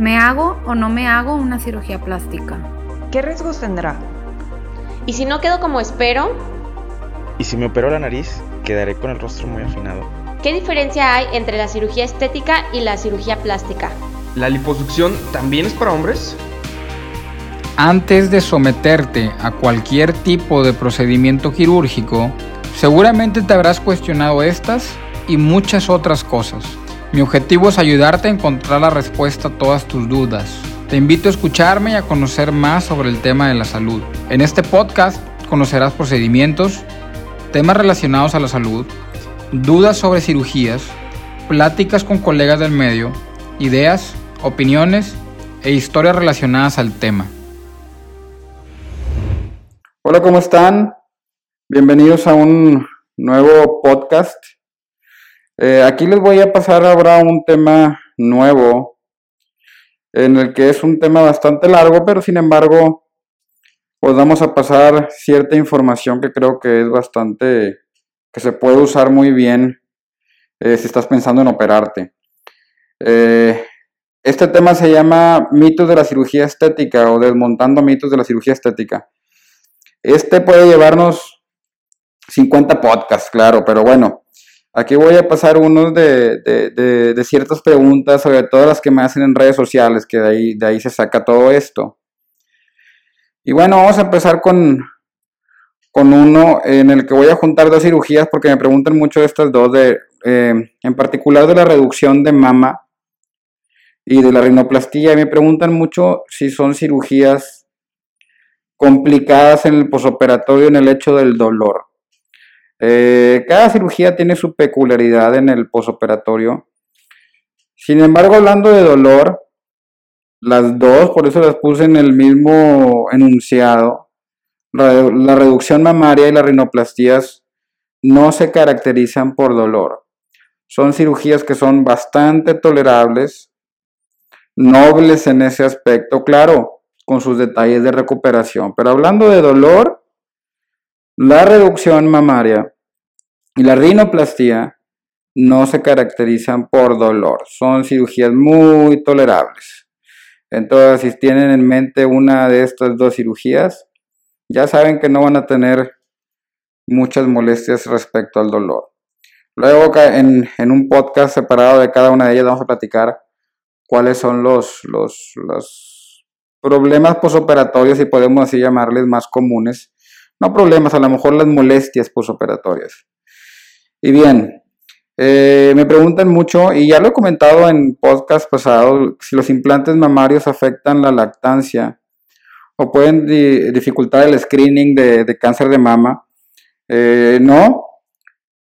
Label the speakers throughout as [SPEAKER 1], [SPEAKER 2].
[SPEAKER 1] ¿Me hago o no me hago una cirugía plástica?
[SPEAKER 2] ¿Qué riesgos tendrá?
[SPEAKER 3] ¿Y si no quedo como espero?
[SPEAKER 4] ¿Y si me opero la nariz, quedaré con el rostro muy afinado?
[SPEAKER 3] ¿Qué diferencia hay entre la cirugía estética y la cirugía plástica?
[SPEAKER 5] ¿La liposucción también es para hombres?
[SPEAKER 6] Antes de someterte a cualquier tipo de procedimiento quirúrgico, seguramente te habrás cuestionado estas y muchas otras cosas. Mi objetivo es ayudarte a encontrar la respuesta a todas tus dudas. Te invito a escucharme y a conocer más sobre el tema de la salud. En este podcast conocerás procedimientos, temas relacionados a la salud, dudas sobre cirugías, pláticas con colegas del medio, ideas, opiniones e historias relacionadas al tema. Hola, ¿cómo están? Bienvenidos a un nuevo podcast eh, aquí les voy a pasar ahora un tema nuevo, en el que es un tema bastante largo, pero sin embargo, pues vamos a pasar cierta información que creo que es bastante, que se puede usar muy bien eh, si estás pensando en operarte. Eh, este tema se llama mitos de la cirugía estética o desmontando mitos de la cirugía estética. Este puede llevarnos 50 podcasts, claro, pero bueno, Aquí voy a pasar unos de, ciertas preguntas, sobre todo las que me hacen en redes sociales, que de ahí, de ahí se saca todo esto. Y bueno, vamos a empezar con, con uno en el que voy a juntar dos cirugías porque me preguntan mucho de estas dos, de, eh, en particular de la reducción de mama y de la rinoplastía. Y me preguntan mucho si son cirugías complicadas en el posoperatorio en el hecho del dolor. Eh, cada cirugía tiene su peculiaridad en el posoperatorio. Sin embargo, hablando de dolor, las dos, por eso las puse en el mismo enunciado, la, reducción mamaria y las rinoplastías no se caracterizan por dolor. Son cirugías que son bastante tolerables, nobles en ese aspecto, claro, con sus detalles de recuperación. Pero hablando de dolor, la reducción mamaria y la rinoplastía no se caracterizan por dolor, son cirugías muy tolerables. Entonces, si tienen en mente una de estas dos cirugías, ya saben que no van a tener muchas molestias respecto al dolor. Luego, en, un podcast separado de cada una de ellas, vamos a platicar cuáles son los, los, los problemas posoperatorios, si podemos así llamarles, más comunes no problemas, a lo mejor las molestias posoperatorias. Y bien, eh, me preguntan mucho, y ya lo he comentado en podcast pasado, si los implantes mamarios afectan la lactancia o pueden dificultar el screening de, cáncer de mama. Eh, no,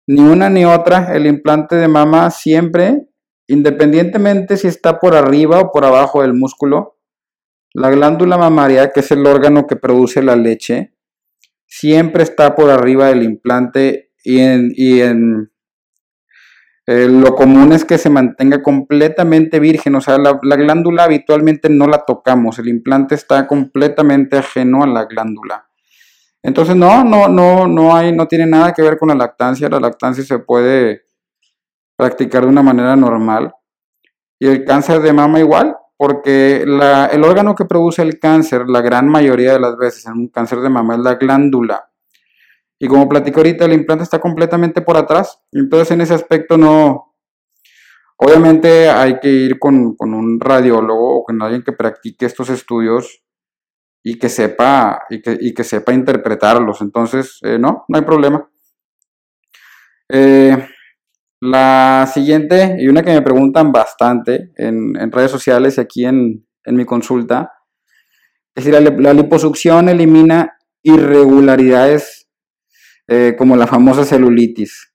[SPEAKER 6] ni una ni otra. El implante de mama siempre, independientemente si está por arriba o por abajo del músculo, la glándula mamaria, que es el órgano que produce la leche, siempre está por arriba del implante y en, eh, lo común es que se mantenga completamente virgen, o sea, la, glándula habitualmente no la tocamos, el implante está completamente ajeno a la glándula. Entonces, no, no, no, no hay, no tiene nada que ver con la lactancia, la lactancia se puede practicar de una manera normal. Y el cáncer de mama igual, porque el órgano que produce el cáncer, la gran mayoría de las veces en un cáncer de mama es la glándula. Y como platico ahorita, el implante está completamente por atrás. Entonces en ese aspecto no... Obviamente hay que ir con, un radiólogo o con alguien que practique estos estudios y que sepa, y que, sepa interpretarlos. Entonces, eh, no, no hay problema. Eh, la siguiente, y una que me preguntan bastante en, redes sociales y aquí en, mi consulta, es decir, la, liposucción elimina irregularidades eh, como la famosa celulitis.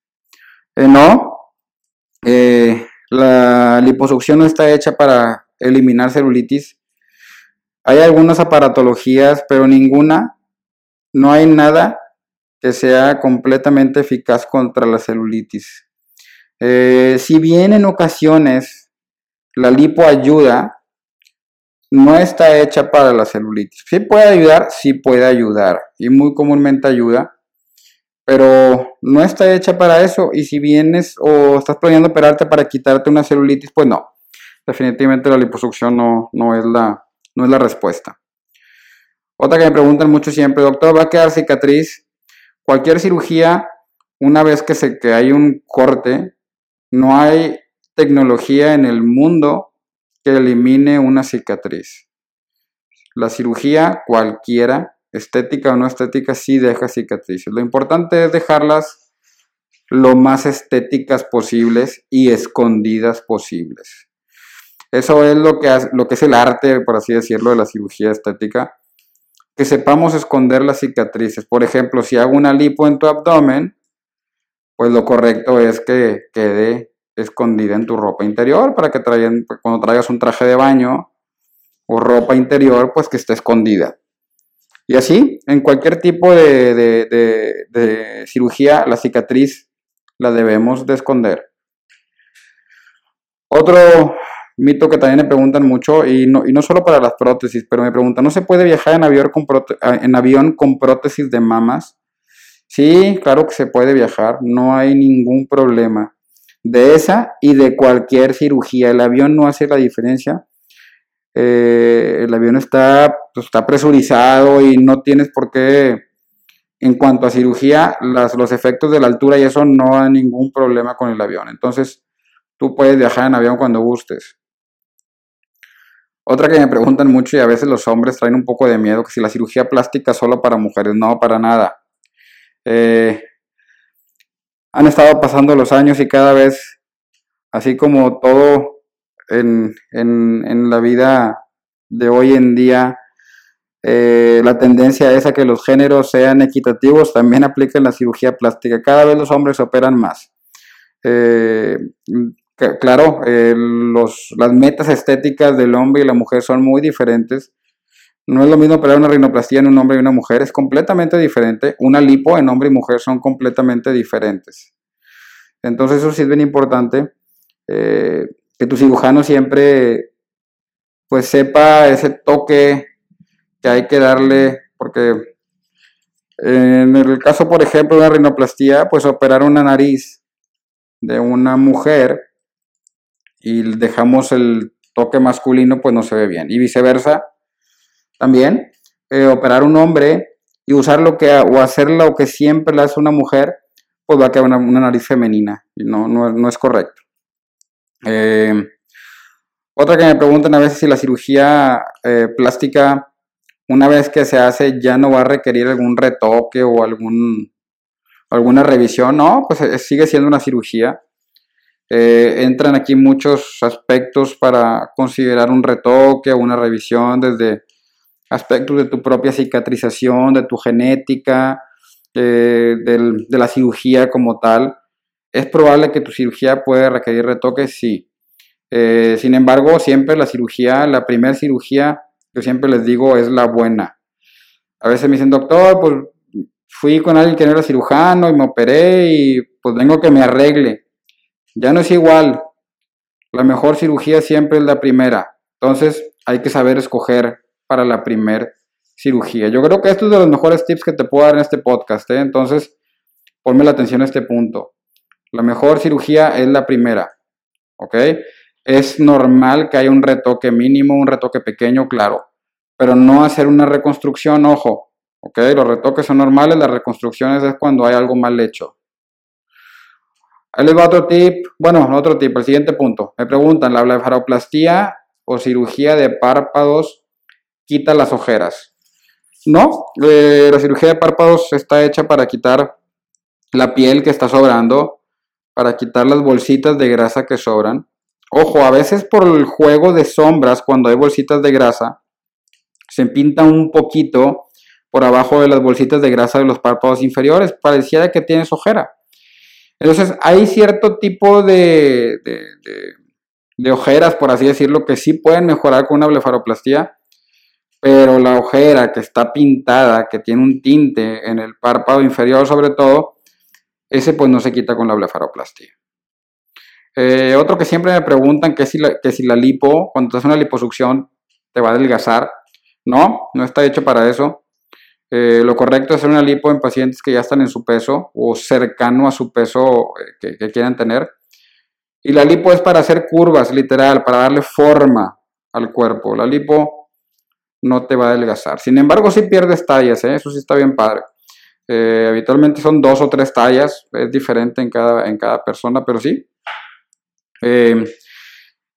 [SPEAKER 6] Eh, no, eh, la liposucción no está hecha para eliminar celulitis. Hay algunas aparatologías, pero ninguna, no hay nada que sea completamente eficaz contra la celulitis. Si bien en ocasiones la lipo ayuda, no está hecha para la celulitis. Sí puede ayudar, sí puede ayudar y muy comúnmente ayuda, pero no está hecha para eso y si vienes o estás planeando operarte para quitarte una celulitis, pues no. definitivamente la liposucción no, no, es, la, no es la respuesta. Otra que me preguntan mucho siempre, doctor, ¿va a quedar cicatriz? Cualquier cirugía, una vez que, se, que hay un corte, no hay tecnología en el mundo que elimine una cicatriz. La cirugía, cualquiera, estética o no estética, sí deja cicatrices. Lo importante es dejarlas lo más estéticas posibles y escondidas posibles. Eso es lo que, lo que es el arte, por así decirlo, de la cirugía estética. Que sepamos esconder las cicatrices. Por ejemplo, si hago una lipo en tu abdomen, pues lo correcto es que quede escondida en tu ropa interior para que traigan, cuando traigas un traje de baño o ropa interior, pues que esté escondida. Y así, en cualquier tipo de, cirugía, la cicatriz la debemos de esconder. Otro mito que también me preguntan mucho, y no, solo para las prótesis, pero me preguntan, ¿no se puede viajar en avión, con en avión con prótesis de mamas? Sí, claro que se puede viajar, no hay ningún problema. De esa y de cualquier cirugía, el avión no hace la diferencia eh, el avión está, pues, está presurizado y no tienes por qué, en cuanto a cirugía, los efectos de la altura y eso no hay ningún problema con el avión. Entonces, tú puedes viajar en avión cuando gustes. Otra que me preguntan mucho y a veces los hombres traen un poco de miedo, que si la cirugía plástica solo para mujeres, no, para nada. Eh, han estado pasando los años y cada vez, así como todo en, la vida de hoy en día eh, la tendencia es a que los géneros sean equitativos, también aplica en la cirugía plástica. Cada vez los hombres operan más. Eh, claro, eh, las metas estéticas del hombre y la mujer son muy diferentes. No es lo mismo operar una rinoplastía en un hombre y una mujer, es completamente diferente. Una lipo en hombre y mujer son completamente diferentes. Entonces eso sí es bien importante que tu cirujano siempre pues sepa ese toque que hay que darle, porque en el caso, por ejemplo, de una rinoplastía, pues operar una nariz de una mujer y dejamos el toque masculino, pues no se ve bien. Y viceversa, también, eh, operar un hombre y usar lo que, o hacer lo que siempre le hace una mujer, pues va a quedar una, nariz femenina. Y no, no es correcto. Eh, otra que me preguntan a veces si la cirugía eh, plástica, una vez que se hace, ya no va a requerir algún retoque o algún, alguna revisión. No, pues eh, sigue siendo una cirugía. entran aquí muchos aspectos para considerar un retoque o una revisión, desde aspectos de tu propia cicatrización, de tu genética, de la cirugía como tal. ¿Es probable que tu cirugía pueda requerir retoques? Sí. Eh, sin embargo, siempre la cirugía, la primera cirugía, yo siempre les digo, es la buena. A veces me dicen, doctor, pues fui con alguien que no era cirujano y me operé y pues tengo que me arregle. Ya no es igual. La mejor cirugía siempre es la primera. Entonces hay que saber escoger para la primera cirugía. Yo creo que esto es de los mejores tips que te puedo dar en este podcast. ¿eh? Entonces, ponme la atención a este punto. La mejor cirugía es la primera, ¿ok? Es normal que haya un retoque mínimo, un retoque pequeño, claro, pero no hacer una reconstrucción, ojo, ¿ok? Los retoques son normales, las reconstrucciones es cuando hay algo mal hecho. Ahí les va otro tip, bueno, otro tip, el siguiente punto. Me preguntan, ¿la blefaroplastia o cirugía de párpados quita las ojeras? No, eh, la cirugía de párpados está hecha para quitar la piel que está sobrando para quitar las bolsitas de grasa que sobran. Ojo, a veces por el juego de sombras, cuando hay bolsitas de grasa, se pinta un poquito por abajo de las bolsitas de grasa de los párpados inferiores. Pareciera que tienes ojera. Entonces, hay cierto tipo de, de, ojeras, por así decirlo, que sí pueden mejorar con una blefaroplastia, pero la ojera que está pintada, que tiene un tinte en el párpado inferior sobre todo, ese pues no se quita con la blefaroplastia. Eh, otro que siempre me preguntan que si, la, que si la lipo, cuando te haces una liposucción, te va a adelgazar. No, no está hecho para eso. Eh, lo correcto es hacer una lipo en pacientes que ya están en su peso o cercano a su peso eh, que, que, quieran tener. Y la lipo es para hacer curvas, literal, para darle forma al cuerpo. La lipo no te va a adelgazar. Sin embargo, si pierdes tallas, eso sí está bien padre. Eh, habitualmente son dos o tres tallas, es diferente en cada, en cada persona, pero sí. Eh,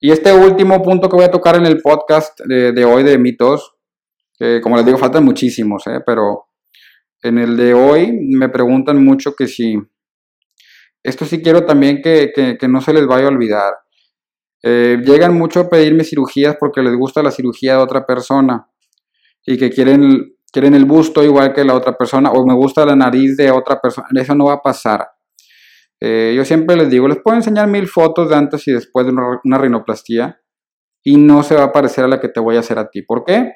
[SPEAKER 6] y este último punto que voy a tocar en el podcast de, hoy de mitos, como les digo, faltan muchísimos, pero en el de hoy me preguntan mucho que si, esto sí quiero también que, que no se les vaya a olvidar. llegan mucho a pedirme cirugías porque les gusta la cirugía de otra persona y que quieren, quieren el busto igual que la otra persona o me gusta la nariz de otra persona. Eso no va a pasar. Eh, yo siempre les digo, les puedo enseñar mil fotos de antes y después de una, una rinoplastía y no se va a parecer a la que te voy a hacer a ti. ¿Por qué?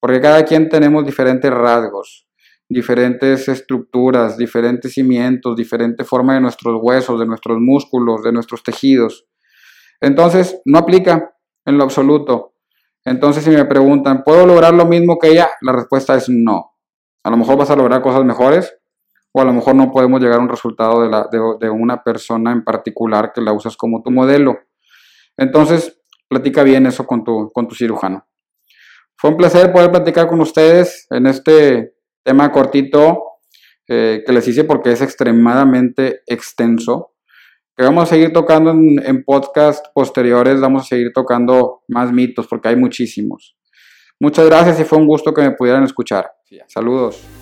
[SPEAKER 6] Porque cada quien tenemos diferentes rasgos, diferentes estructuras, diferentes cimientos, diferente forma de nuestros huesos, de nuestros músculos, de nuestros tejidos. Entonces, no aplica en lo absoluto. Entonces, si me preguntan, ¿puedo lograr lo mismo que ella? La respuesta es no. A lo mejor vas a lograr cosas mejores o a lo mejor no podemos llegar a un resultado de, una persona en particular que la usas como tu modelo. Entonces, platica bien eso con tu, con tu cirujano. Fue un placer poder platicar con ustedes en este tema cortito eh, que les hice porque es extremadamente extenso que vamos a seguir tocando en, podcast posteriores, vamos a seguir tocando más mitos porque hay muchísimos. Muchas gracias y fue un gusto que me pudieran escuchar. Saludos.